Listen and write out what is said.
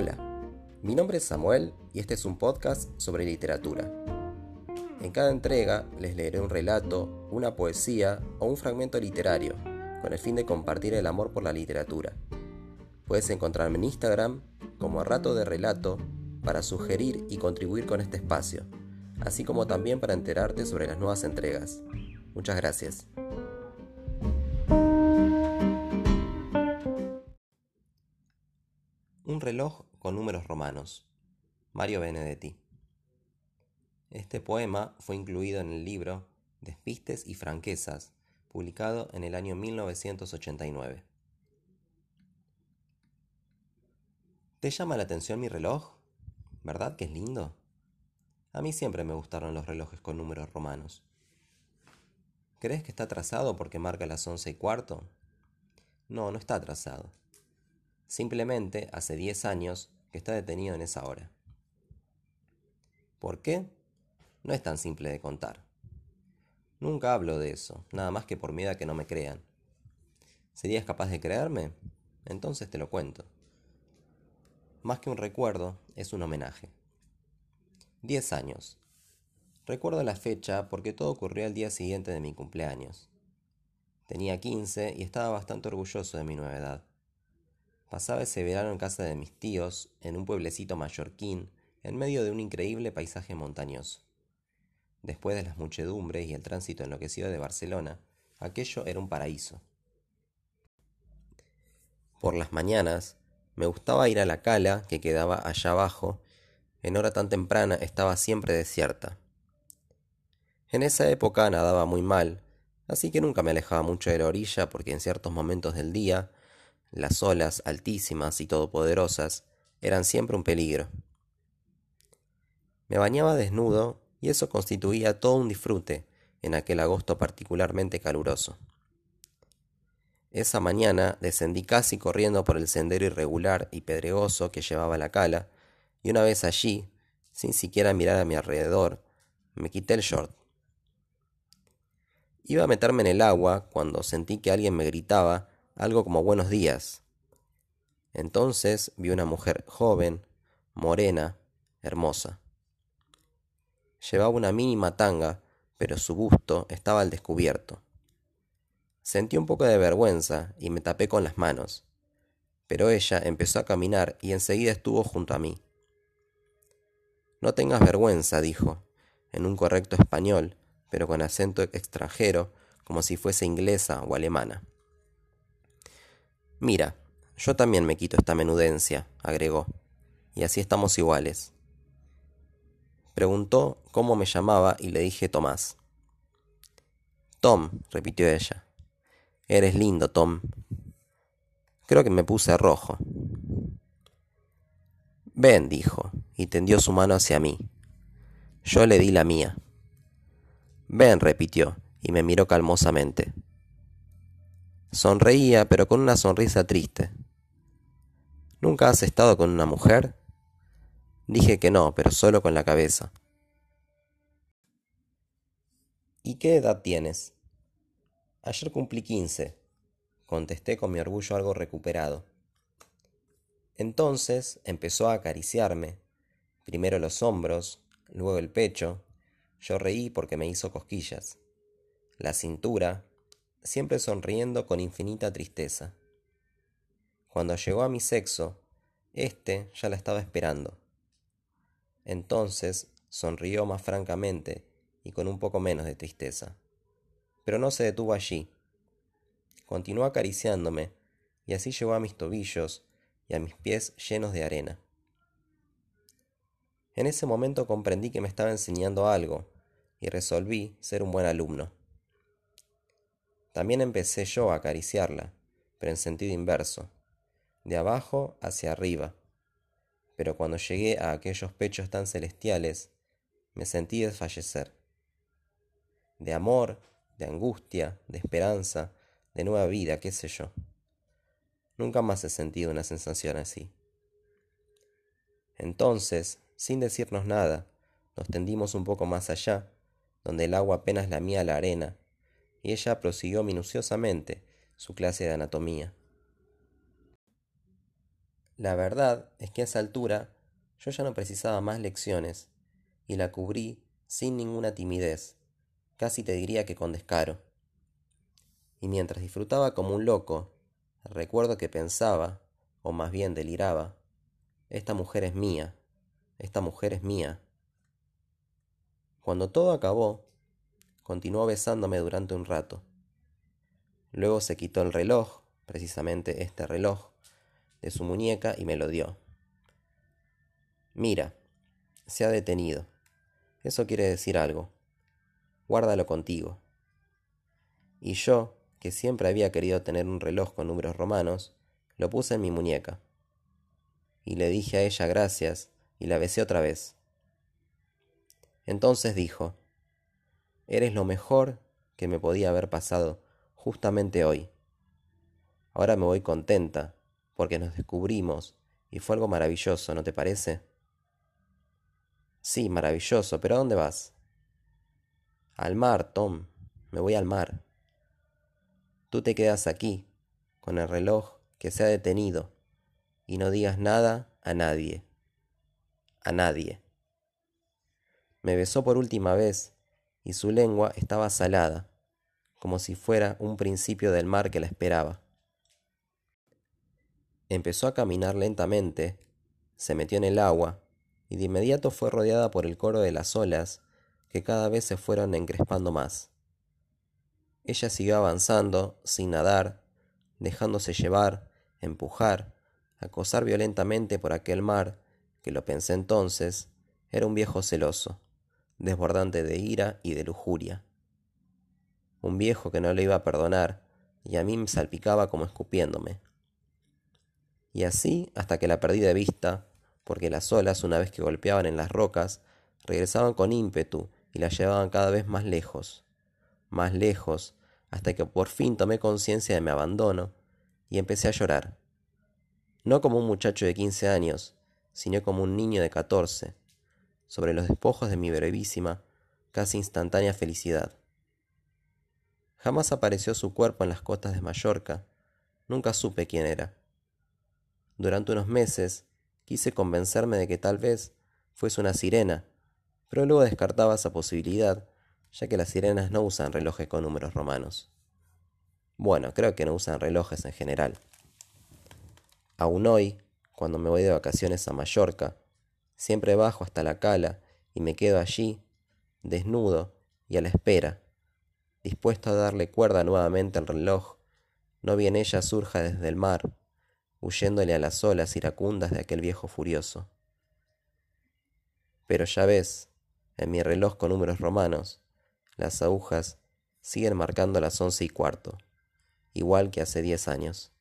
Hola, mi nombre es Samuel y este es un podcast sobre literatura. En cada entrega les leeré un relato, una poesía o un fragmento literario, con el fin de compartir el amor por la literatura. Puedes encontrarme en Instagram como Rato de Relato para sugerir y contribuir con este espacio, así como también para enterarte sobre las nuevas entregas. Muchas gracias. Un reloj con números romanos. Mario Benedetti. Este poema fue incluido en el libro Despistes y Franquezas, publicado en el año 1989. ¿Te llama la atención mi reloj? ¿Verdad que es lindo? A mí siempre me gustaron los relojes con números romanos. ¿Crees que está atrasado porque marca las once y cuarto? No, no está atrasado. Simplemente hace 10 años que está detenido en esa hora. ¿Por qué? No es tan simple de contar. Nunca hablo de eso, nada más que por miedo a que no me crean. ¿Serías capaz de creerme? Entonces te lo cuento. Más que un recuerdo, es un homenaje. 10 años. Recuerdo la fecha porque todo ocurrió al día siguiente de mi cumpleaños. Tenía 15 y estaba bastante orgulloso de mi nueva edad. Pasaba ese verano en casa de mis tíos, en un pueblecito mallorquín, en medio de un increíble paisaje montañoso. Después de las muchedumbres y el tránsito enloquecido de Barcelona, aquello era un paraíso. Por las mañanas, me gustaba ir a la cala que quedaba allá abajo, en hora tan temprana estaba siempre desierta. En esa época nadaba muy mal, así que nunca me alejaba mucho de la orilla porque en ciertos momentos del día las olas altísimas y todopoderosas eran siempre un peligro. Me bañaba desnudo y eso constituía todo un disfrute en aquel agosto particularmente caluroso. Esa mañana descendí casi corriendo por el sendero irregular y pedregoso que llevaba la cala, y una vez allí, sin siquiera mirar a mi alrededor, me quité el short. Iba a meterme en el agua cuando sentí que alguien me gritaba algo como buenos días. Entonces vi una mujer joven, morena, hermosa. Llevaba una mínima tanga, pero su busto estaba al descubierto. Sentí un poco de vergüenza y me tapé con las manos, pero ella empezó a caminar y enseguida estuvo junto a mí. No tengas vergüenza, dijo, en un correcto español, pero con acento extranjero, como si fuese inglesa o alemana. Mira, yo también me quito esta menudencia, agregó, y así estamos iguales. Preguntó cómo me llamaba y le dije Tomás. Tom, repitió ella. Eres lindo, Tom. Creo que me puse rojo. Ven, dijo, y tendió su mano hacia mí. Yo le di la mía. Ven, repitió, y me miró calmosamente. Sonreía, pero con una sonrisa triste. ¿Nunca has estado con una mujer? Dije que no, pero solo con la cabeza. ¿Y qué edad tienes? Ayer cumplí quince, contesté con mi orgullo algo recuperado. Entonces empezó a acariciarme, primero los hombros, luego el pecho. Yo reí porque me hizo cosquillas. La cintura, siempre sonriendo con infinita tristeza. Cuando llegó a mi sexo, éste ya la estaba esperando. Entonces sonrió más francamente y con un poco menos de tristeza. Pero no se detuvo allí. Continuó acariciándome y así llegó a mis tobillos y a mis pies llenos de arena. En ese momento comprendí que me estaba enseñando algo y resolví ser un buen alumno. También empecé yo a acariciarla, pero en sentido inverso, de abajo hacia arriba. Pero cuando llegué a aquellos pechos tan celestiales, me sentí desfallecer. De amor, de angustia, de esperanza, de nueva vida, qué sé yo. Nunca más he sentido una sensación así. Entonces, sin decirnos nada, nos tendimos un poco más allá, donde el agua apenas lamía la arena y ella prosiguió minuciosamente su clase de anatomía. La verdad es que a esa altura yo ya no precisaba más lecciones y la cubrí sin ninguna timidez, casi te diría que con descaro. Y mientras disfrutaba como un loco, recuerdo que pensaba, o más bien deliraba, esta mujer es mía, esta mujer es mía. Cuando todo acabó, continuó besándome durante un rato. Luego se quitó el reloj, precisamente este reloj, de su muñeca y me lo dio. Mira, se ha detenido. Eso quiere decir algo. Guárdalo contigo. Y yo, que siempre había querido tener un reloj con números romanos, lo puse en mi muñeca. Y le dije a ella gracias y la besé otra vez. Entonces dijo, Eres lo mejor que me podía haber pasado justamente hoy. Ahora me voy contenta, porque nos descubrimos y fue algo maravilloso, ¿no te parece? Sí, maravilloso, pero ¿a dónde vas? Al mar, Tom. Me voy al mar. Tú te quedas aquí, con el reloj que se ha detenido, y no digas nada a nadie. A nadie. Me besó por última vez, y su lengua estaba salada, como si fuera un principio del mar que la esperaba. Empezó a caminar lentamente, se metió en el agua, y de inmediato fue rodeada por el coro de las olas, que cada vez se fueron encrespando más. Ella siguió avanzando, sin nadar, dejándose llevar, empujar, acosar violentamente por aquel mar, que lo pensé entonces, era un viejo celoso, desbordante de ira y de lujuria. Un viejo que no le iba a perdonar, y a mí me salpicaba como escupiéndome. Y así hasta que la perdí de vista, porque las olas, una vez que golpeaban en las rocas, regresaban con ímpetu y la llevaban cada vez más lejos, más lejos, hasta que por fin tomé conciencia de mi abandono y empecé a llorar. No como un muchacho de quince años, sino como un niño de catorce, sobre los despojos de mi brevísima, casi instantánea felicidad. Jamás apareció su cuerpo en las costas de Mallorca, nunca supe quién era. Durante unos meses Quise convencerme de que tal vez fuese una sirena, pero luego descartaba esa posibilidad, ya que las sirenas no usan relojes con números romanos. Bueno, creo que no usan relojes en general. Aún hoy, cuando me voy de vacaciones a Mallorca, siempre bajo hasta la cala y me quedo allí, desnudo y a la espera, dispuesto a darle cuerda nuevamente al reloj, no bien ella surja desde el mar huyéndole a las olas iracundas de aquel viejo furioso. Pero ya ves, en mi reloj con números romanos, las agujas siguen marcando las once y cuarto, igual que hace diez años.